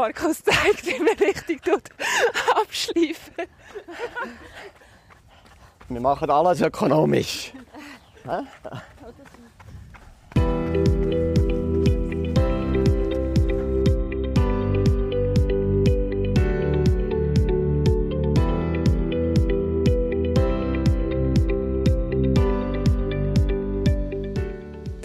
Markus zeigt, wie man richtig abschleifen. Wir machen alles ökonomisch.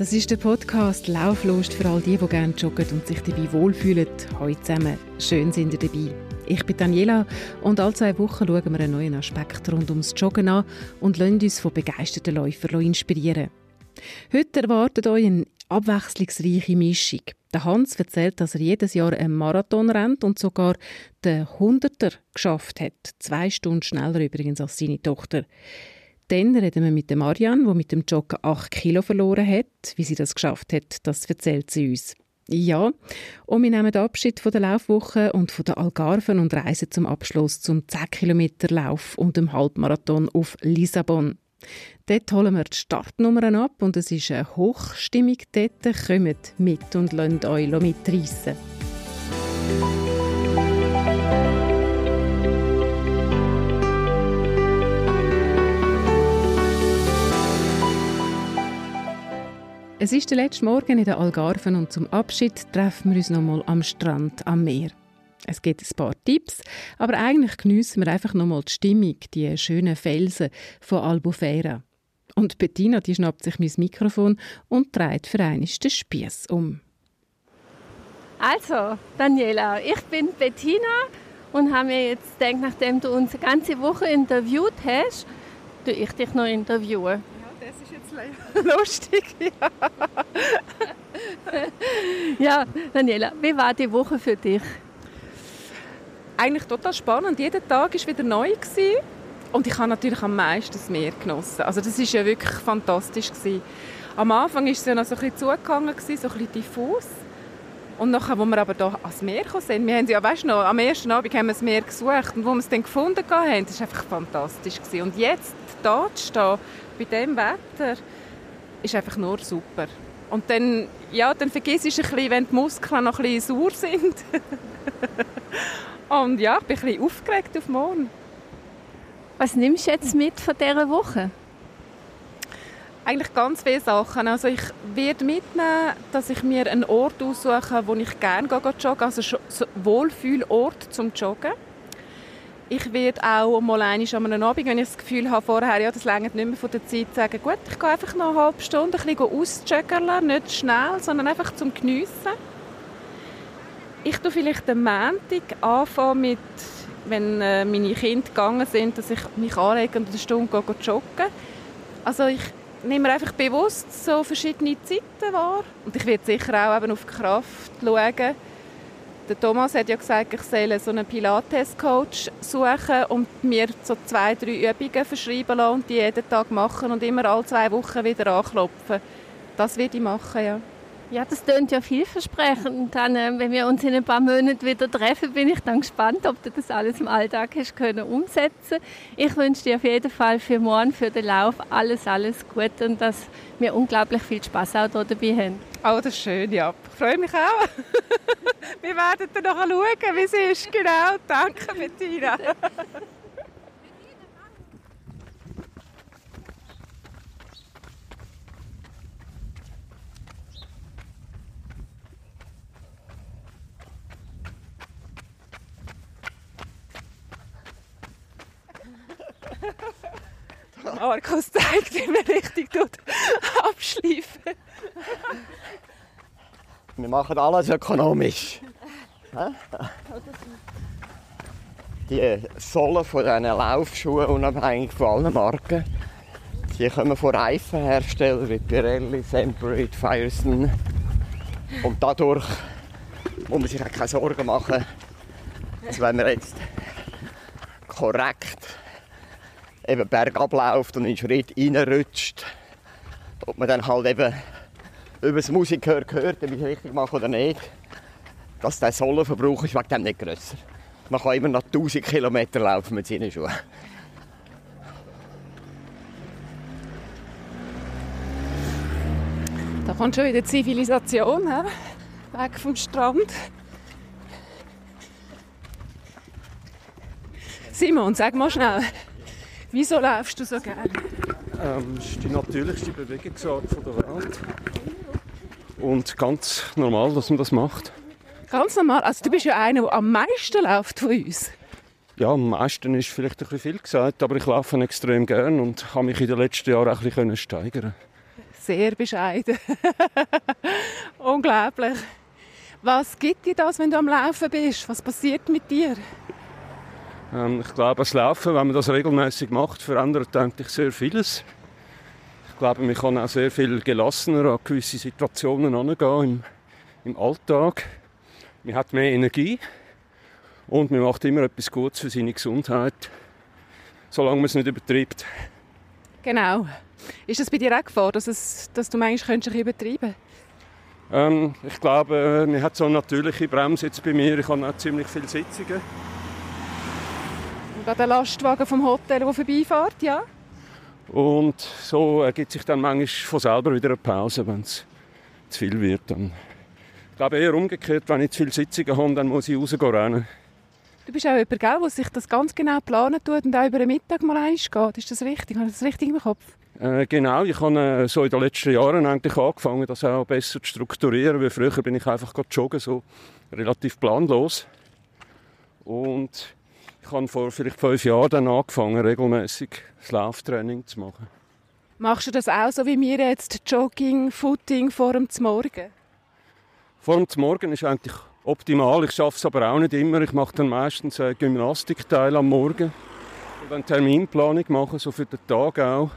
Das ist der Podcast Lauflust für all die, die gerne joggen und sich dabei wohlfühlen. Heute zusammen. Schön sind ihr dabei. Ich bin Daniela und alle zwei Wochen schauen wir einen neuen Aspekt rund ums Joggen an und lassen uns von begeisterten Läufern inspirieren. Heute erwartet euch eine abwechslungsreiche Mischung. Der Hans erzählt, dass er jedes Jahr einen Marathon rennt und sogar den Hunderter geschafft hat. Zwei Stunden schneller übrigens als seine Tochter. Dann reden wir mit der Marianne, die mit dem Joggen 8 Kilo verloren hat. Wie sie das geschafft hat, das erzählt sie uns. Ja, und wir nehmen Abschied von der Laufwoche und von den Algarven und reisen zum Abschluss zum 10 Kilometer Lauf und dem Halbmarathon auf Lissabon. Dort holen wir die Startnummern ab und es ist eine Hochstimmung dort. Kommt mit und lasst euch mitreissen. Es ist der letzte Morgen in den Algarven und zum Abschied treffen wir uns nochmal am Strand am Meer. Es gibt ein paar Tipps, aber eigentlich geniessen wir einfach nochmal die Stimmung, die schönen Felsen von Albufeira. Und Bettina, die schnappt sich mein Mikrofon und dreht für einmal den Spieß um. Also, Daniela, ich bin Bettina und habe mir jetzt gedacht, nachdem du uns eine ganze Woche interviewt hast, du ich dich noch interviewen lustig. Ja. ja, Daniela, wie war die Woche für dich? Eigentlich total spannend. Jeder Tag war wieder neu. Gewesen. Und ich habe natürlich am meisten das Meer genossen. Also das war ja wirklich fantastisch. Gewesen. Am Anfang war es ja noch so ein bisschen zugegangen, so ein bisschen diffus. Und nachher, als wir aber hier ans Meer sind, wir haben ja, weißt noch, am ersten Abend haben wir das Meer gesucht und wo wir es dann gefunden haben, das war einfach fantastisch. Gewesen. Und jetzt, hier zu stehen, bei diesem Wetter, ist einfach nur super. Und dann, ja, dann vergisst du ein bisschen, wenn die Muskeln noch ein bisschen sauer sind. und ja, ich bin ein bisschen aufgeregt auf morgen. Was nimmst du jetzt mit von dieser Woche? Eigentlich ganz viele Sachen. Also ich werde mitnehmen, dass ich mir einen Ort aussuche, wo ich gerne joggen also ein Wohlfühlort zum Joggen. Ich werde auch mal einmal am Abend, wenn ich das Gefühl habe, vorher, ja, das längert nicht mehr von der Zeit, sagen, gut, ich gehe einfach noch eine halbe Stunde ein bisschen ausjoggen, nicht schnell, sondern einfach zum Geniessen. Ich tue vielleicht am Montag anfangen mit, wenn äh, meine Kinder gegangen sind, dass ich mich anlege und eine Stunde gehe, joggen. Also ich nehme mir einfach bewusst so verschiedene Zeiten wahr. Und ich werde sicher auch eben auf die Kraft schauen der Thomas hat ja gesagt, ich soll so einen Pilates-Coach suchen und mir so zwei, drei Übungen verschreiben lassen die jeden Tag machen und immer alle zwei Wochen wieder anklopfen. Das werde ich machen, ja. Ja, das klingt ja vielversprechend. Dann, äh, wenn wir uns in ein paar Monaten wieder treffen, bin ich dann gespannt, ob du das alles im Alltag hast können umsetzen. Ich wünsche dir auf jeden Fall für morgen, für den Lauf alles, alles Gute und dass wir unglaublich viel Spaß auch dabei haben. Oh, das ist schön, ja. Ich freue mich auch. Wir werden dann noch schauen, wie es ist. Genau, danke Bettina. Markus zeigt, wie man richtig abschleifen. Wir machen alles ökonomisch. Die Sohlen von diesen Laufschuhen, unabhängig von allen Marken, die kommen von Reifenherstellern wie Pirelli, Semperit, Firestone. Und dadurch muss man sich auch keine Sorgen machen, dass wenn man jetzt korrekt eben bergab läuft und in Schritt reinrutscht, ob man dann halt eben über das Musikhör gehört, ob ich es richtig mache oder nicht, dass der Sohlenverbrauch ist wegen dem nicht grösser. Man kann immer noch 1000 Kilometer laufen mit seinen Schuhen. Da kommt schon wieder Zivilisation. He? weg vom Strand. Simon, sag mal schnell, wieso läufst du so gerne? Ähm, das ist die natürlichste Bewegungsart der Welt. Und ganz normal, dass man das macht. Ganz normal. Also du bist ja einer, der am meisten läuft von uns. Ja, am meisten ist vielleicht ein bisschen viel gesagt, aber ich laufe extrem gern und habe mich in den letzten Jahren auch ein bisschen steigern Sehr bescheiden. Unglaublich. Was gibt dir das, wenn du am Laufen bist? Was passiert mit dir? Ähm, ich glaube, das Laufen, wenn man das regelmäßig macht, verändert eigentlich sehr vieles. Ich glaube, man kann auch sehr viel gelassener an gewisse Situationen angehen im, im Alltag. Man hat mehr Energie und man macht immer etwas Gutes für seine Gesundheit, solange man es nicht übertreibt. Genau. Ist das bei dir auch Gefahr, dass, es, dass du meinst, könntest übertreiben? Ähm, ich glaube, man hat so eine natürliche Bremse jetzt bei mir. Ich habe auch ziemlich viele Sitzungen. Und an der Lastwagen vom Hotel, der vorbeifährt, ja? Und so ergibt sich dann manchmal von selber wieder eine Pause, wenn es zu viel wird. Dann ich glaube eher umgekehrt, wenn ich zu viele Sitzungen habe, dann muss ich rausgehen rennen. Du bist auch jemand, der sich das ganz genau planen tut und auch über den Mittag mal geht. Ist das richtig? Habe ich das richtig im Kopf? Äh, genau, ich habe äh, so in den letzten Jahren eigentlich angefangen, das auch besser zu strukturieren. Weil früher bin ich einfach joggen, so relativ planlos. Und ich habe vor vielleicht fünf Jahren dann angefangen, regelmäßig das Lauftraining zu machen. Machst du das auch so wie mir jetzt, Jogging, Footing vor dem Morgen? Vor dem Morgen ist eigentlich optimal. Ich schaffe es aber auch nicht immer. Ich mache dann meistens einen Gymnastikteil am Morgen. Und dann Terminplanung machen, so für den Tag auch.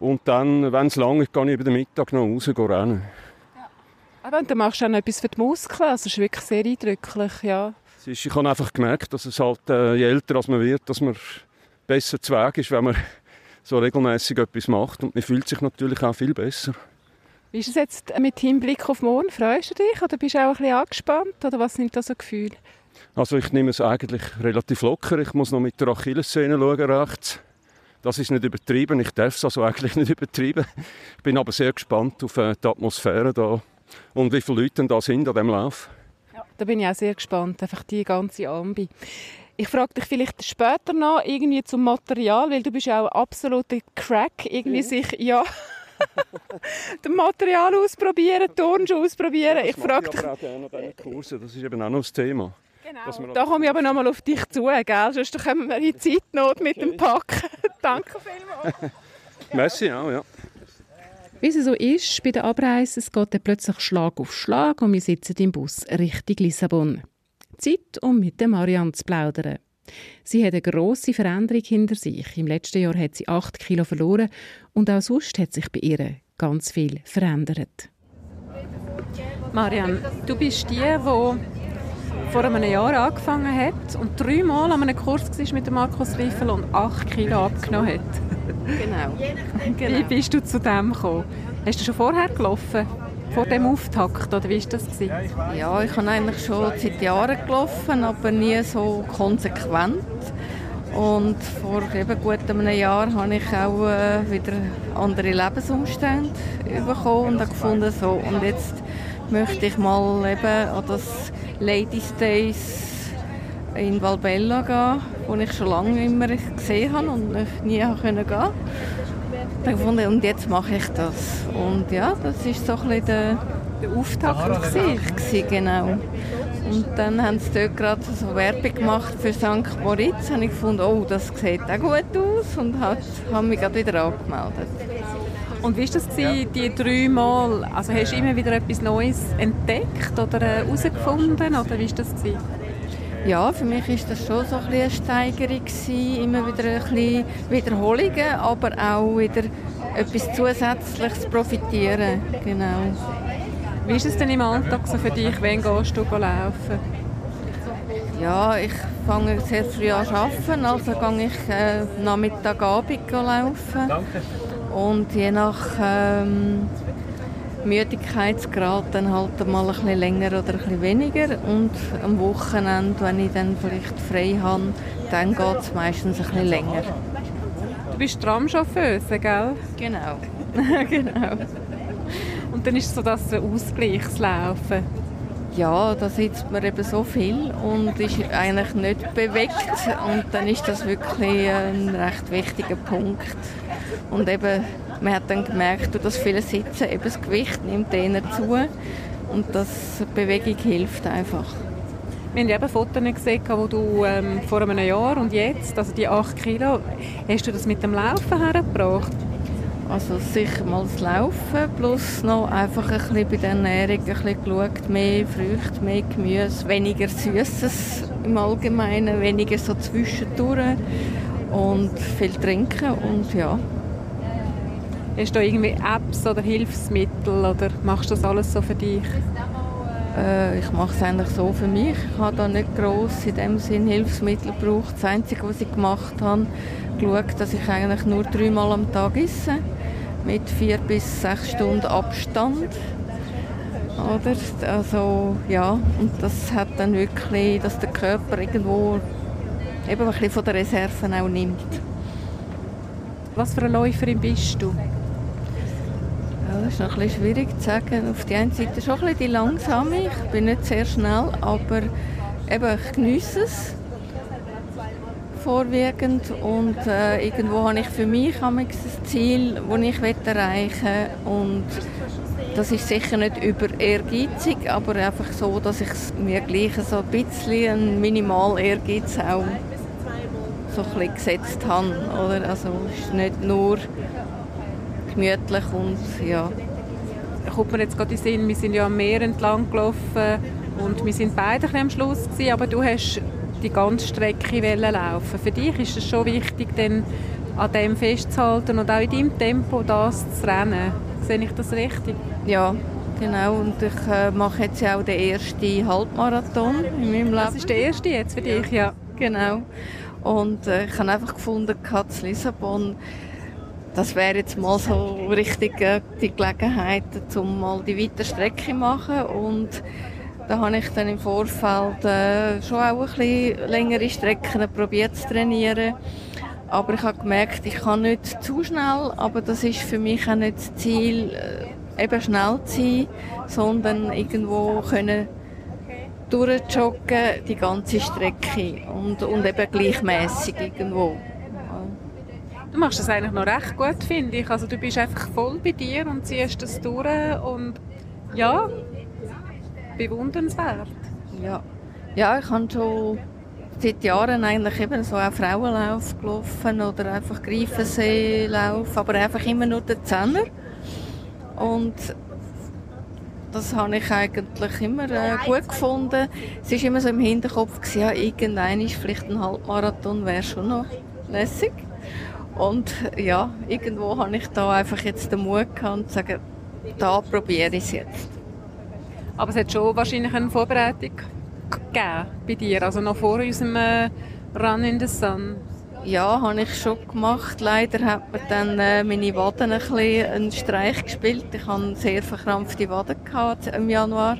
Und dann, wenn es lang ist, gehe ich über den Mittag noch raus rennen. Ja. Aber dann machst du auch noch etwas für die Muskeln. Also, das ist wirklich sehr eindrücklich, ja. Ist, ich habe einfach gemerkt, dass es halt, äh, je älter man wird, dass man besser zu Weg ist, wenn man so regelmäßig etwas macht. Und man fühlt sich natürlich auch viel besser. Wie ist es jetzt mit Hinblick auf morgen? Freust du dich oder bist du auch ein bisschen angespannt? Oder was sind da so Gefühle? Also ich nehme es eigentlich relativ locker. Ich muss noch mit der Achillessehne schauen rechts. Das ist nicht übertrieben. Ich darf es also eigentlich nicht übertrieben. Ich bin aber sehr gespannt auf äh, die Atmosphäre da und wie viele Leute da sind an diesem Lauf. Da bin ich auch sehr gespannt. Einfach die ganze Ambi. Ich frage dich vielleicht später noch irgendwie zum Material, weil du bist ja auch absoluter Crack. Irgendwie mhm. sich, ja, das Material ausprobieren, Turnschuhe ausprobieren. Ja, ich frage dich. auch gerne an Kurse. Das ist eben auch noch das Thema. Genau. Da komme ich aber noch mal auf dich zu, gell? Sonst kommen wir in Zeitnot mit dem Packen. Danke vielmals. Merci auch, ja. Wie es so ist bei der Abreise, es geht dann plötzlich Schlag auf Schlag und wir sitzen im Bus Richtung Lissabon. Zeit, um mit der Marianne zu plaudern. Sie hat eine grosse Veränderung hinter sich. Im letzten Jahr hat sie 8 Kilo verloren und auch sonst hat sich bei ihr ganz viel verändert. Marianne, du bist die, die vor einem Jahr angefangen hat und dreimal an einem Kurs war mit Markus Riffel und 8 Kilo abgenommen hat. Genau. genau. Wie bist du zu dem gekommen? Hast du schon vorher gelaufen? vor dem Auftakt, oder wie war das? Gewesen? Ja, ich habe eigentlich schon seit Jahren gelaufen, aber nie so konsequent. Und vor eben gut einem Jahr habe ich auch äh, wieder andere Lebensumstände bekommen und habe gefunden, so, und jetzt möchte ich mal eben an das Ladies Days in Valbella gehen, wo ich schon lange immer gesehen habe und nie gehen konnte und jetzt mache ich das. Und ja, das ist so ein bisschen der, der Auftakt gewesen, genau. Und dann haben sie dort gerade so Werbung gemacht für St. Moritz. Und ich gefunden, oh, das sieht auch gut aus und habe mich gerade wieder angemeldet. Und wie war das gewesen, die drei Mal? Also hast du immer wieder etwas Neues entdeckt oder herausgefunden? Oder wie war das? Gewesen? Ja, für mich war das schon so ein eine Steigerung gewesen, immer wieder ein bisschen Wiederholungen, aber auch wieder etwas Zusätzliches profitieren, genau. Wie ist es denn im Alltag so für dich, wenn gehst du laufen? Ja, ich fange sehr früh an zu arbeiten, also gehe ich äh, Nachmittag, Abend laufen. Danke. Und je nach ähm, Müdigkeitsgrad dann halt mal ein bisschen länger oder ein bisschen weniger und am Wochenende, wenn ich dann vielleicht frei habe, dann geht es meistens ein bisschen länger. Du bist Tramchauffeuse, gell? Genau, genau. Und dann ist so das Ausgleichslaufen. Ja, da sitzt man eben so viel und ist eigentlich nicht bewegt und dann ist das wirklich ein recht wichtiger Punkt. Und eben, man hat dann gemerkt, durch das viele Sitzen, eben das Gewicht nimmt eher zu und das Bewegung hilft einfach. Wir haben eben Fotos gesehen, wo du ähm, vor einem Jahr und jetzt, also die 8 Kilo, hast du das mit dem Laufen hergebracht? Also sicher mal das Laufen, plus noch einfach ein bisschen bei der Ernährung ein bisschen geschaut, mehr Früchte, mehr Gemüse, weniger Süßes im Allgemeinen, weniger so zwischendurch und viel trinken und ja. Hast du irgendwie Apps oder Hilfsmittel oder machst du das alles so für dich? Äh, ich mache es eigentlich so für mich. Ich habe da nicht gross in dem Sinn Hilfsmittel gebraucht. Das Einzige, was ich gemacht habe, geschaut, dass ich eigentlich nur dreimal am Tag esse, mit vier bis sechs Stunden Abstand. Oder? Also, ja, und das hat dann wirklich, dass der Körper irgendwo eben ein bisschen von der Reserven auch nimmt. Was für eine Läuferin bist du? Ja, das ist noch ein bisschen schwierig zu sagen. Auf der einen Seite schon ein bisschen die langsame. Ich bin nicht sehr schnell, aber eben, ich genieße es vorwiegend und äh, irgendwo habe ich für mich ein Ziel, das ich erreichen will und das ist sicher nicht über ehrgeizig, aber einfach so, dass ich mir gleich so ein bisschen ein minimal Ehrgeiz auch so ein bisschen gesetzt habe. Oder? Also es ist nicht nur gemütlich und ja. Kommt mir jetzt gerade in den Sinn, wir sind ja am Meer entlang gelaufen und wir sind beide am Schluss gewesen, aber du hast die ganze Strecke laufen. Für dich ist es schon wichtig, dann an dem festzuhalten und auch in deinem Tempo das zu rennen. Sehe ich das richtig? Ja, genau. Und ich äh, mache jetzt ja auch den ersten Halbmarathon in meinem Leben. Das ist der erste jetzt für dich, ja. Genau. Und äh, ich habe einfach gefunden, Katz Lissabon, das wäre jetzt mal so richtig äh, die Gelegenheit, um mal die weite Strecke zu machen. Und da habe ich dann im Vorfeld äh, schon auch ein längere Strecken probiert zu trainieren. Aber ich habe gemerkt, ich kann nicht zu schnell, aber das ist für mich auch nicht das Ziel, äh, eben schnell zu sein, sondern irgendwo können durchjoggen, die ganze Strecke und, und eben gleichmäßig irgendwo. Du machst das eigentlich noch recht gut, finde ich. Also du bist einfach voll bei dir und ziehst das durch und ja, bewundernswert. Ja, ja ich habe schon seit Jahren eigentlich eben so auch Frauenlauf gelaufen oder einfach Greifenseelauf, aber einfach immer nur den Zehner. Und das habe ich eigentlich immer äh, gut gefunden. Es war immer so im Hinterkopf, gewesen, ja, irgendein ist vielleicht ein Halbmarathon, wäre schon noch lässig. Und ja, irgendwo habe ich da einfach jetzt den Mut gehabt, zu sagen, da probiere ich es jetzt. Aber es hat schon wahrscheinlich eine Vorbereitung gegeben bei dir, also noch vor unserem äh, Run in the Sun. Ja, habe ich schon gemacht. Leider hat mir dann äh, meine Waden ein bisschen einen Streich gespielt. Ich hatte sehr verkrampfte Waden im Januar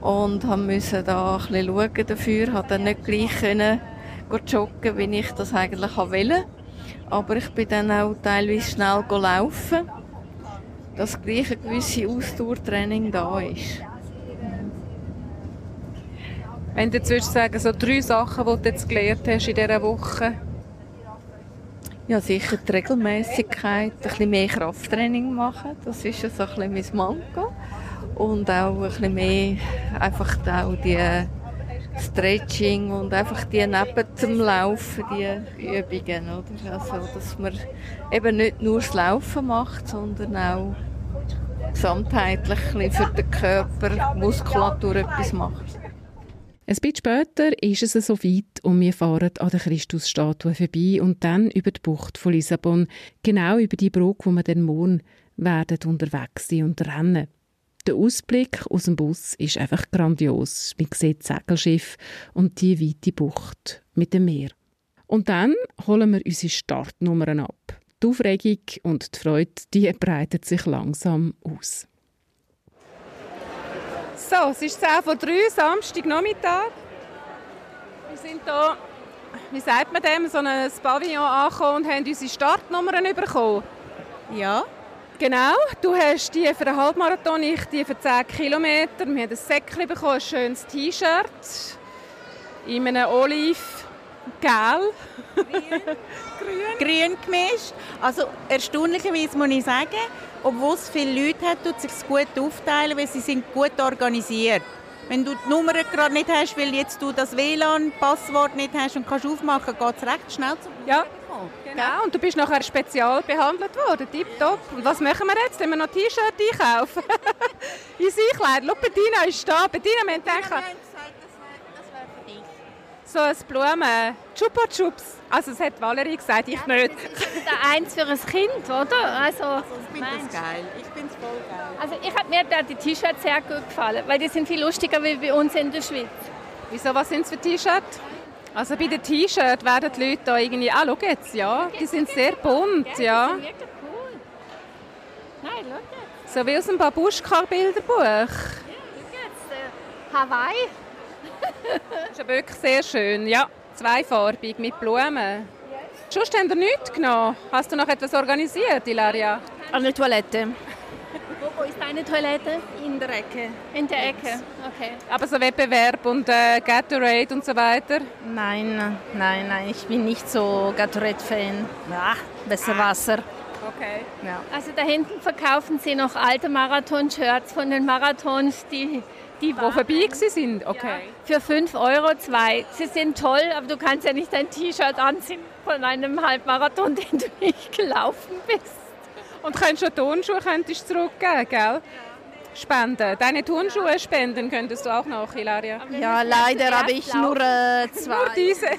und musste da ein bisschen schauen dafür. Habe dann nicht gleich joggen, wie ich das eigentlich wollte. Aber ich bin dann auch teilweise schnell laufen dass gleich ein gewisses Ausdauertraining da ist. Wenn du jetzt sagen, so drei Sachen, die du jetzt gelernt hast in dieser Woche? Ja, sicher die Regelmäßigkeit, ein bisschen mehr Krafttraining machen, das ist so ein bisschen mein Manko. Und auch ein bisschen mehr einfach auch die Stretching und einfach die neben dem Laufen, die Übungen, oder? Also, dass man eben nicht nur das Laufen macht, sondern auch gesamtheitlich für den Körper, Muskulatur etwas macht. Ein bisschen später ist es so weit und wir fahren an der Christusstatue vorbei und dann über die Bucht von Lissabon, genau über die Brücke, wo wir den morgen werden unterwegs sein und rennen. Der Ausblick aus dem Bus ist einfach grandios. Man sieht das Segelschiff und die weite Bucht mit dem Meer. Und dann holen wir unsere Startnummern ab. Die Aufregung und die Freude die breitet sich langsam aus. So, es ist 10 vor 3, Samstagnachmittag. Wir sind hier, wie sagt man dem, so ein Pavillon angekommen und haben unsere Startnummern bekommen. Ja, Genau, du hast die für einen Halbmarathon, ich die für 10 Kilometer. Wir haben ein Säckchen bekommen, ein schönes T-Shirt in einem Olive Gel. Grün. Grün gemischt. Also erstaunlicherweise muss ich sagen, obwohl es viele Leute hat, tut es sich gut aufteilen, weil sie sind gut organisiert. Wenn du die Nummer gerade nicht hast, weil jetzt du das WLAN-Passwort nicht hast und kannst aufmachen, geht es recht schnell zum Ja, genau. Und du bist nachher spezial behandelt worden. Tipptopp. Und was machen wir jetzt? Wenn wir noch T-Shirt einkaufen? In Einkleid. Schau, Bettina ist da. Bettina, wir haben gedacht, so ein Blumen, Chupa Chups. Also das hat Valerie gesagt, ich ja, nicht. Da eins für ein Kind, oder? Also, also ich finde das geil. Also ich habe mir da die T-Shirts sehr gut gefallen, weil die sind viel lustiger wie bei uns in der Schweiz. Wieso, was sind es für T-Shirts? Also bei den T-Shirts werden die Leute da irgendwie, ah, schau jetzt, ja, die sind sehr bunt, ja. Die sind wirklich cool. Nein, schau jetzt. So wie aus einem Babuschka-Bilderbuch. Ja, schau jetzt, äh, Hawaii. das ist wirklich sehr schön, ja. Zweifarbig mit Blumen. Sonst haben wir nichts genommen. Hast du noch etwas organisiert, Ilaria? Eine Toilette. Deine Toilette? In der Ecke. In der Ecke, okay. Aber so Wettbewerb und äh, Gatorade und so weiter? Nein, nein, nein, ich bin nicht so Gatorade-Fan. Ja, besser ah. Wasser. Okay. Ja. Also da hinten verkaufen sie noch alte Marathon-Shirts von den Marathons, die die, wo vorbei sind? Okay. Ja, für 5 Euro zwei. Sie sind toll, aber du kannst ja nicht ein T-Shirt anziehen von einem Halbmarathon, den du nicht gelaufen bist. Und könntest schon Turnschuhe könntest zurückgeben, gell? Spenden. Deine Turnschuhe spenden könntest du auch noch, Hilaria? Ja, leider habe ich nur äh, zwei. Nur diese.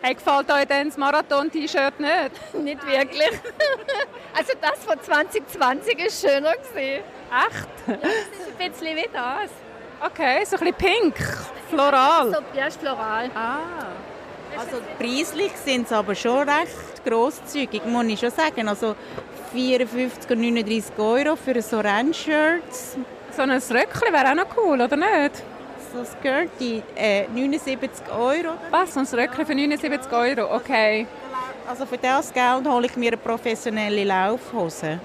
Hey, gefällt euch denn das Marathon-T-Shirt nicht? nicht wirklich. also das von 2020 ist schöner gewesen. Echt? Ja, das ist ein bisschen wie das. Okay, so ein bisschen pink, floral. So, ja, ist floral. Ah. Also preislich sind sie aber schon recht grosszügig, muss ich schon sagen. Also 54 und 39 Euro für so Rennshirt. So ein Röckchen wäre auch noch cool, oder nicht? So ein Skirt, die, äh, 79 Euro. Was, so ein Röckchen für 79 Euro? Okay. Also für das Geld hole ich mir eine professionelle Laufhose.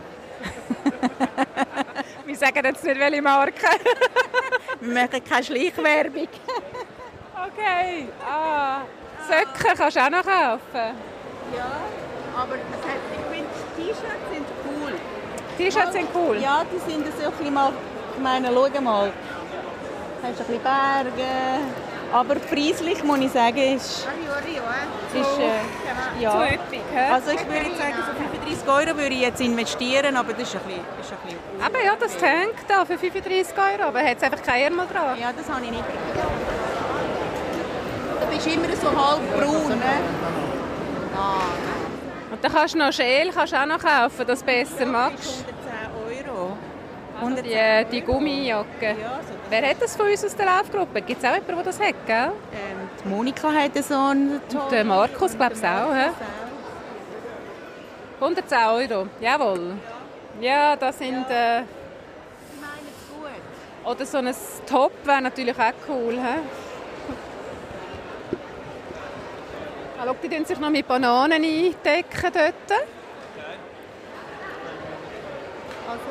Wir sagen jetzt nicht, welche Marke. Wir machen keine Schleichwerbung. okay. Ah. Socken kannst du auch noch kaufen. Ja, aber hat, ich finde, T-Shirts sind cool. T-Shirts sind cool? Ja, die sind so ein bisschen mal, ich meine, schau mal. Du hast ein bisschen Berge. Aber preislich muss ich sagen, ist, ist äh, ja. Also ich würde jetzt sagen, so 35 Euro würde ich jetzt investieren, aber das ist ein bisschen, ist ein bisschen Aber ja, das Tank da für 35 Euro, aber hat es einfach kein Ärmel dran? Ja, das habe ich nicht. Du bist immer so halb braun, ne? Und dann kannst du noch Schäl kannst auch noch kaufen, das besser magst. 110 Euro. Und die, äh, die Gummijacke. Wer hat das von uns aus der Laufgruppe? Gibt es auch jemanden, der das hat, gell? Ähm, die Monika hat so einen Und der Markus, glaube ich, auch. He? 110 Euro, jawohl. Ja, das sind... Äh, oder so ein Top wäre natürlich auch cool. He? Ah, schau, die tun sich noch mit Bananen eindecken dort. Also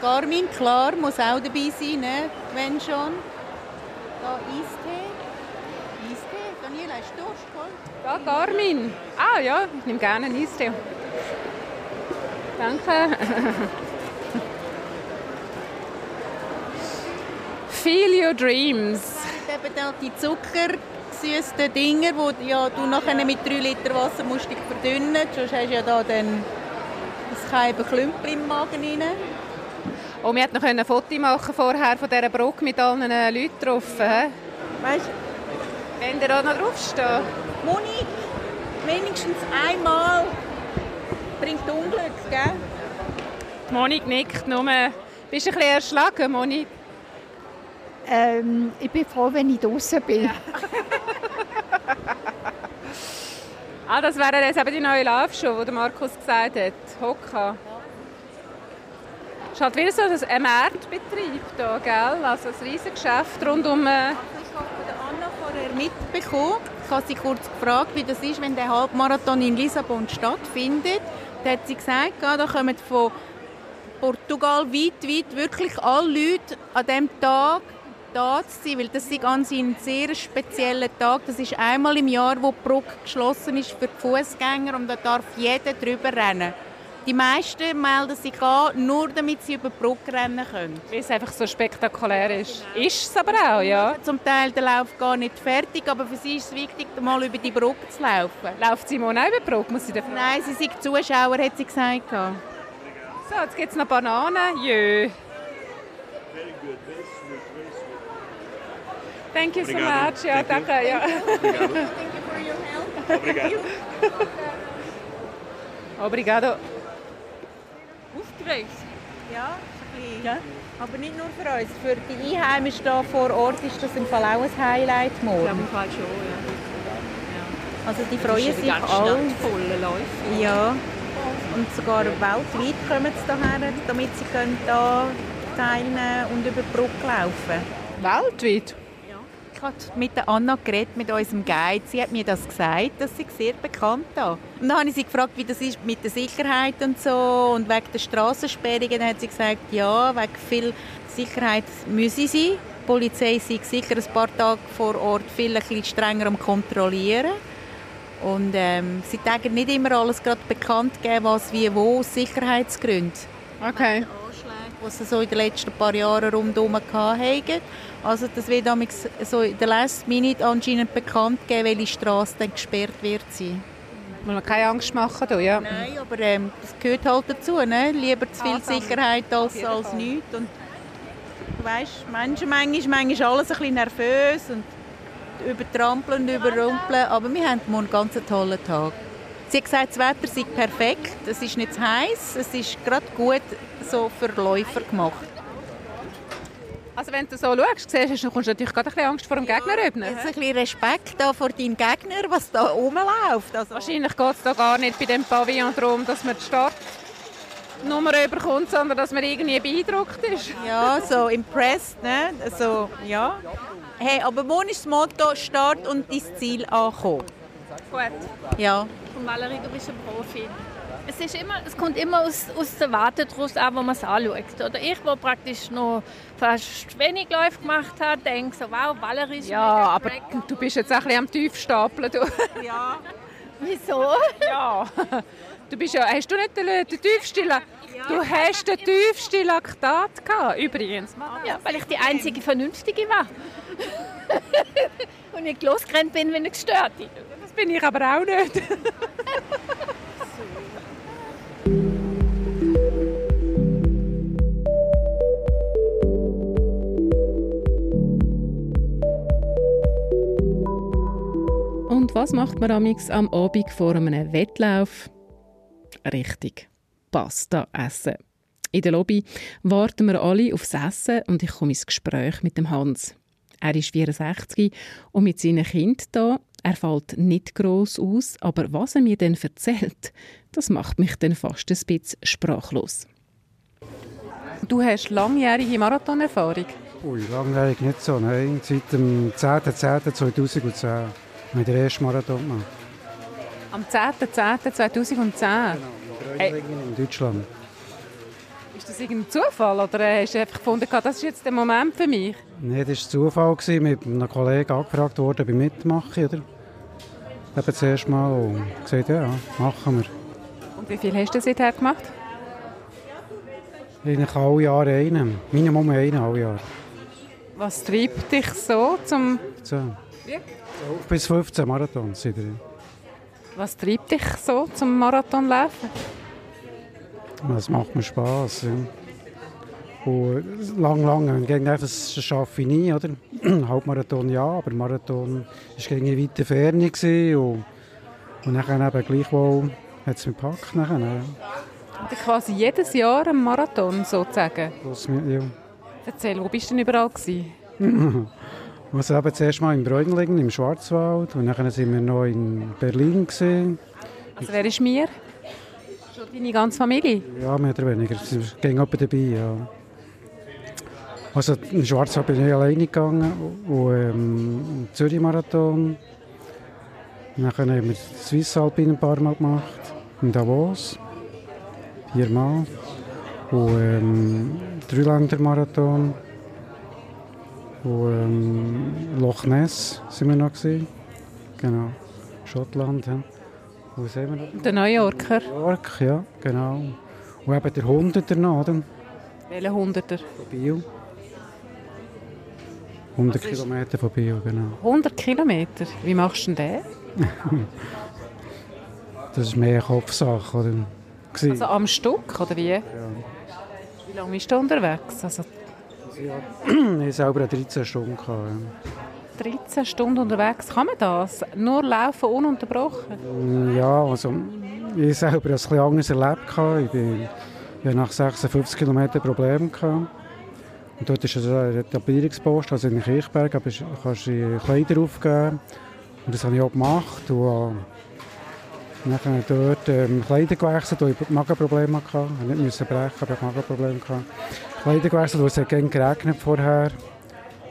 Garmin, klar, muss auch dabei sein, ne? wenn schon. Da Eistee. Eistee, Daniela, hast du Durst? Da Garmin. Ah ja, ich nehme gerne einen Eistee. Danke. Feel your dreams. Eben da die zuckersüßen Dinger, wo ja, du nachher mit 3 Liter Wasser musst dich verdünnen musst. Sonst hast du ja da dann das keine Klümpel im Magen rein. Und wir konnten noch ein Foto machen vorher von dieser Brücke mit allen Leuten drauf. Weißt du? Wenn ihr auch noch draufstehen. Moni, wenigstens einmal bringt Unglück, gell? Moni nickt nur. Bist du ein bisschen erschlagen, Moni? Ähm, ich bin froh, wenn ich draußen bin. Ja. ah, das wäre jetzt eben die neue Laufschuhe, die Markus gesagt hat. Hoka. Es ist halt wieder so ein Marktbetrieb hier, gell? Also ein riesiges Geschäft rund um... Äh also ich habe von Anna vorher mitbekommen, ich habe sie kurz gefragt, wie das ist, wenn der Halbmarathon in Lissabon stattfindet Da hat sie gesagt, da kommen von Portugal weit, weit wirklich alle Leute an diesem Tag da zu sein, weil das ist ein sehr spezieller Tag. Das ist einmal im Jahr, wo die Brücke geschlossen ist für die Fußgänger und da darf jeder drüber rennen. Die meisten melden sich an, nur damit sie über die Brücke rennen können. Weil es einfach so spektakulär ist. Genau. Ist es aber auch, ja. Zum Teil der Lauf gar nicht fertig, aber für sie ist es wichtig, mal über die Brücke zu laufen. Läuft Simone auch über die Brücke? Muss sie Nein, sie sind Zuschauer, hat sie gesagt. So, jetzt gibt es noch Bananen. Jö. Thank you so much. Ja, danke. Ja. Thank you for your help. Obrigado. Obrigado aufgeregt. Ja, ein ja. Aber nicht nur für uns. Für die Einheimischen hier vor Ort ist das im Fall auch ein Highlight morgen. Ja, im Fall schon, ja. ja. Also die freuen sich alle. Läufe. Ja. Und sogar weltweit kommen sie hierher, damit sie hier teilnehmen und über die Brücke laufen. Weltweit? Habe mit der Anna geredet, mit unserem Guide. Sie hat mir das gesagt, dass sie sehr bekannt da. Und dann habe ich sie gefragt, wie das ist mit der Sicherheit und so und wegen der Straßensperrungen. Dann hat sie gesagt, ja, wegen viel Sicherheit müsse sie. Die Polizei sei sicher ein paar Tage vor Ort viel ein strenger am Kontrollieren. Und ähm, sie sagen nicht immer alles gerade bekannt geben, was wie wo aus Sicherheitsgründen. Okay. Die sie so in den letzten paar Jahren rundherum hatten. Also das wird so in der Last Minute anscheinend bekannt geben, welche Straße dann gesperrt wird sein. Muss man keine Angst machen, du, ja? Nein, aber ähm, das gehört halt dazu, ne? Lieber zu viel Sicherheit als, als nichts. Und du weißt, Menschen manchmal, manchmal alles ein bisschen nervös und übertrampeln und überrumpeln, aber wir haben morgen einen ganz tollen Tag. Sie hat gesagt, das Wetter sei perfekt, es ist nicht zu heiß, es ist gerade gut so für Läufer gemacht. Also wenn du so schaust, siehst, dann kommst du natürlich gerade ein bisschen Angst vor dem Gegner ja, über. ein bisschen Respekt da vor deinem Gegner, was da rumläuft. Also Wahrscheinlich geht es da gar nicht bei dem Pavillon darum, dass man die Startnummer überkommt, sondern dass man irgendwie beeindruckt ist. Ja, so impressed, ne? Also, ja. Hey, aber wo ist das Motto Start und dein Ziel ankommen? Gut. Ja. Und Valerie, du bist ein Profi. Es, ist immer, es kommt immer aus, aus der Warte daraus an, wo man es anschaut. Oder ich, der praktisch noch fast wenig Läufe gemacht habe, denke so, wow, Valerie ist Ja, aber Track. du bist jetzt ein bisschen am Tiefstapeln. Du. Ja. Wieso? Ja. Du bist ja, hast du nicht den, den tiefsten, ja, du hast den tiefsten Laktat gehabt, übrigens. Ja, weil ich die einzige Vernünftige war. Und nicht losgerannt bin, wenn ich gestört bin. Bin ich aber auch nicht. Und was macht man am Abend vor einem Wettlauf? Richtig, Pasta essen. In der Lobby warten wir alle aufs Essen und ich komme ins Gespräch mit dem Hans. Er ist 64 und mit seinen Kind da. Er fällt nicht gross aus, aber was er mir dann erzählt, das macht mich dann fast ein bisschen sprachlos. Du hast langjährige Marathonerfahrung? Ui, langjährig nicht so, nein. Seit dem 10.10.2010 habe ich den ersten Marathon gemacht. Am 10.10.2010? Genau, in in Deutschland. Ist das irgendein Zufall oder hast du einfach gefunden, das ist jetzt der Moment für mich? Nein, das war Zufall. Ich bin mit einem Kollegen angefragt worden, ob ich mitmache. Oder? Eben das erste Mal und gesagt, ja, machen wir. Und wie viel hast du seither gemacht? Eigentlich alle Jahre einen. Minimum einen alle Jahre. Was treibt dich so zum... 15. Wie? Bis 15 Marathons. Was treibt dich so zum Marathonlaufen? Es macht mir Spass. Ja. Und lang, lang, gegen das schaffe ich nie, oder? Halbmarathon ja, aber Marathon war gegen eine weite Ferne und, und dann eben gleichwohl hat es mich gepackt. Nachher, ja. Und quasi jedes Jahr ein Marathon sozusagen? Das, ja. Erzähl, wo bist du denn überall gewesen? also eben zuerst mal in Bräunlingen im Schwarzwald und dann sind wir noch in Berlin gewesen. Also wer ist mir? Schon deine ganze Familie? Ja, mehr oder weniger. Sie gehen etwa dabei, ja. Also in Schwarzwald bin ich alleine gegangen und ähm, Zürich-Marathon. Dann haben wir Swiss Alpine ein paar Mal gemacht, in Davos. viermal. Und ähm, Dreiländer-Marathon. Und ähm, Loch Ness sind wir noch gesehen. Genau. Schottland. Ja. Wo sind wir noch? Der New Yorker. New York, ja, genau. Und eben der Hunderter noch, oder? Welcher Hunderter? Biel. 100 Kilometer von Biel, genau. 100 Kilometer? Wie machst du denn den? Das ist mehr Kopfsache, oder? Also am Stück, oder wie? Ja. Wie lange bist du unterwegs? Also Ich selber 13 Stunden. Gehabt, ja. 13 Stunden unterwegs. Kann man das? Nur laufen ununterbrochen? Ja, also ich selber habe es etwas anders erlebt. Ich, bin, ich hatte nach 56 Kilometern Probleme. Gehabt. Und dort ist ein Etablierungspost, also in Kirchberg, aber du kannst die Kleider aufgeben. Und das habe ich auch gemacht. Und äh, dann dort ähm, Kleider gewechselt, weil ich Magenprobleme hatte. Ich musste nicht brechen, aber ich hatte Magenprobleme. Gehabt. Kleider gewechselt, weil es gerne geregnet vorher.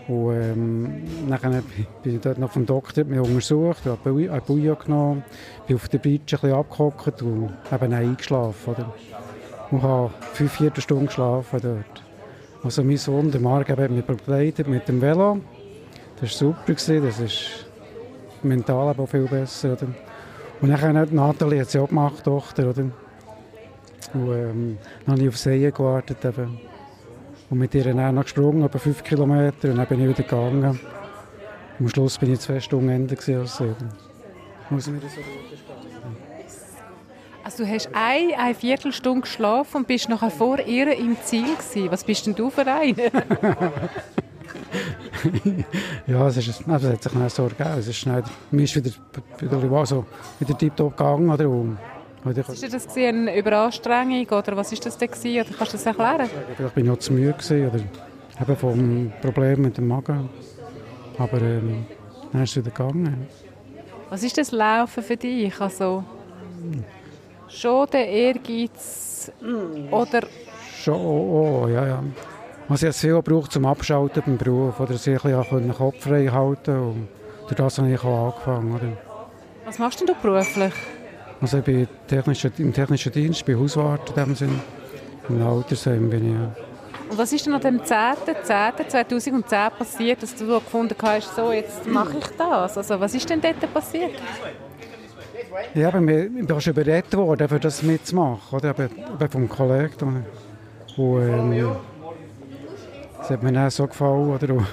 Und ähm, dann bin ich dort noch vom Doktor mich untersucht, habe ein Bouillon genommen, bin auf der Britsche ein bisschen und eben eingeschlafen. Oder? Und habe fünf Viertelstunden geschlafen dort. Also mein Sohn, der Marc, hat mich begleitet mit dem Velo. Das war super, das ist mental aber viel besser. Oder? Und dann hat Nathalie hat sie auch gemacht, Tochter. Oder? Und ähm, dann habe ich auf See gewartet. Eben. Und mit ihr dann noch gesprungen, etwa fünf Kilometer, und dann bin ich wieder gegangen. Am Schluss bin ich zwei Stunden Ende als sie. Muss ich mir das so also du hast eine, eine Viertelstunde geschlafen und bist nachher vor ihr im Ziel gewesen. Was bist denn du für eine? ja, es, ist, also, es hat sich nicht so ergeben. Es ist schnell, mir ist wieder, wieder, also, wieder tiptop gegangen. Oder? Und, oder ist das eine Überanstrengung oder was ist das denn gewesen? Oder kannst du das erklären? Vielleicht bin ich auch zu müde gewesen, oder eben vom Problem mit dem Magen. Aber ähm, dann ist es wieder gegangen. Was ist das Laufen für dich? Also, schon der Ehrgeiz oder... Schon, oh, oh, ja, ja. Was ich jetzt viel braucht zum Abschalten beim Beruf, oder sich ein bisschen den Kopf frei halten und durch das habe ich auch angefangen. Oder? Was machst denn du beruflich? Also ich bin technischer, im technischen Dienst, bin Hauswart in dem Sinn. Im Altersheim bin ich, ja. Und was ist denn an dem 10.10.2010 passiert, dass du gefunden hast, so, jetzt mache ich das? Also was ist denn dort passiert? Ja, aber ich bin schon überredet worden, für das mitzumachen, oder? Aber, aber vom Kollegen. Und, ähm, das hat mir dann so gefallen, oder?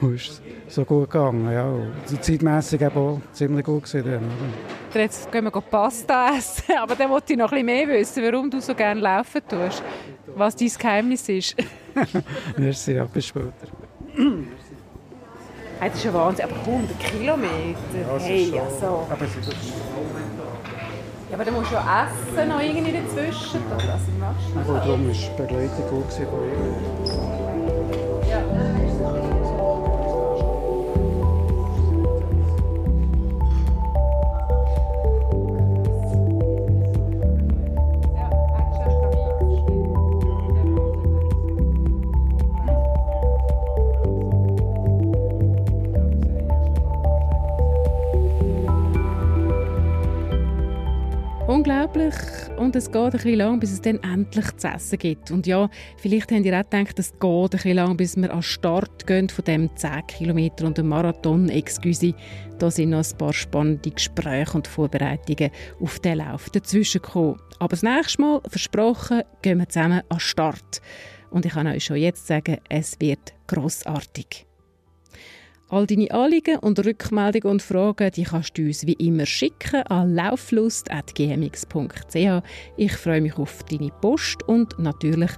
Und, ist so gut gegangen, ja. Und zeitmässig auch ziemlich gut gewesen. Dann, oder? Jetzt gehen wir Pasta essen, aber dann wollte ich noch ein bisschen mehr wissen, warum du so gerne laufen tust. Was dein Geheimnis ist. Merci, ja, bis später. Hey, das ist ja Wahnsinn, aber 100 Kilometer. Ja, hey, so, also. Aber es ist ja, aber du musst ja essen noch irgendwie dazwischen. Also, machst du ja, darum war die Begleitung gut von ihr. Ja. Unglaublich und es geht ein bisschen lang, bis es dann endlich zu essen gibt. Und ja, vielleicht habt ihr auch gedacht, es geht ein bisschen lang, bis wir an den Start gehen von dem 10 Kilometer und dem Marathon. Excuse, da sind noch ein paar spannende Gespräche und Vorbereitungen auf den Lauf dazwischen gekommen. Aber das nächste Mal, versprochen, gehen wir zusammen an den Start. Und ich kann euch schon jetzt sagen, es wird grossartig. All deine Anliegen und Rückmeldungen und Fragen die kannst du uns wie immer schicken an lauflust.gmx.ch. Ich freue mich auf deine Post und natürlich,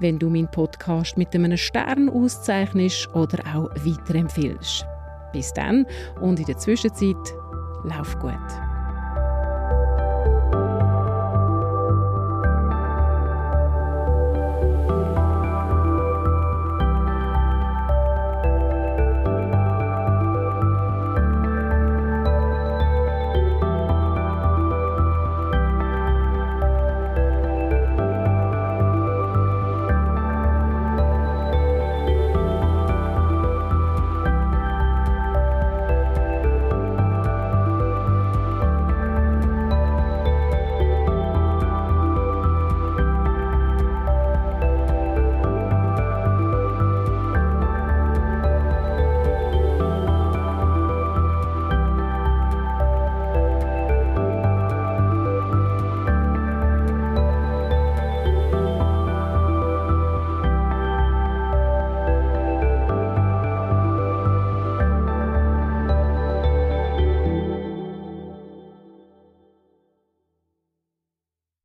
wenn du meinen Podcast mit einem Stern auszeichnest oder auch weiterempfiehlst. Bis dann und in der Zwischenzeit, lauf gut.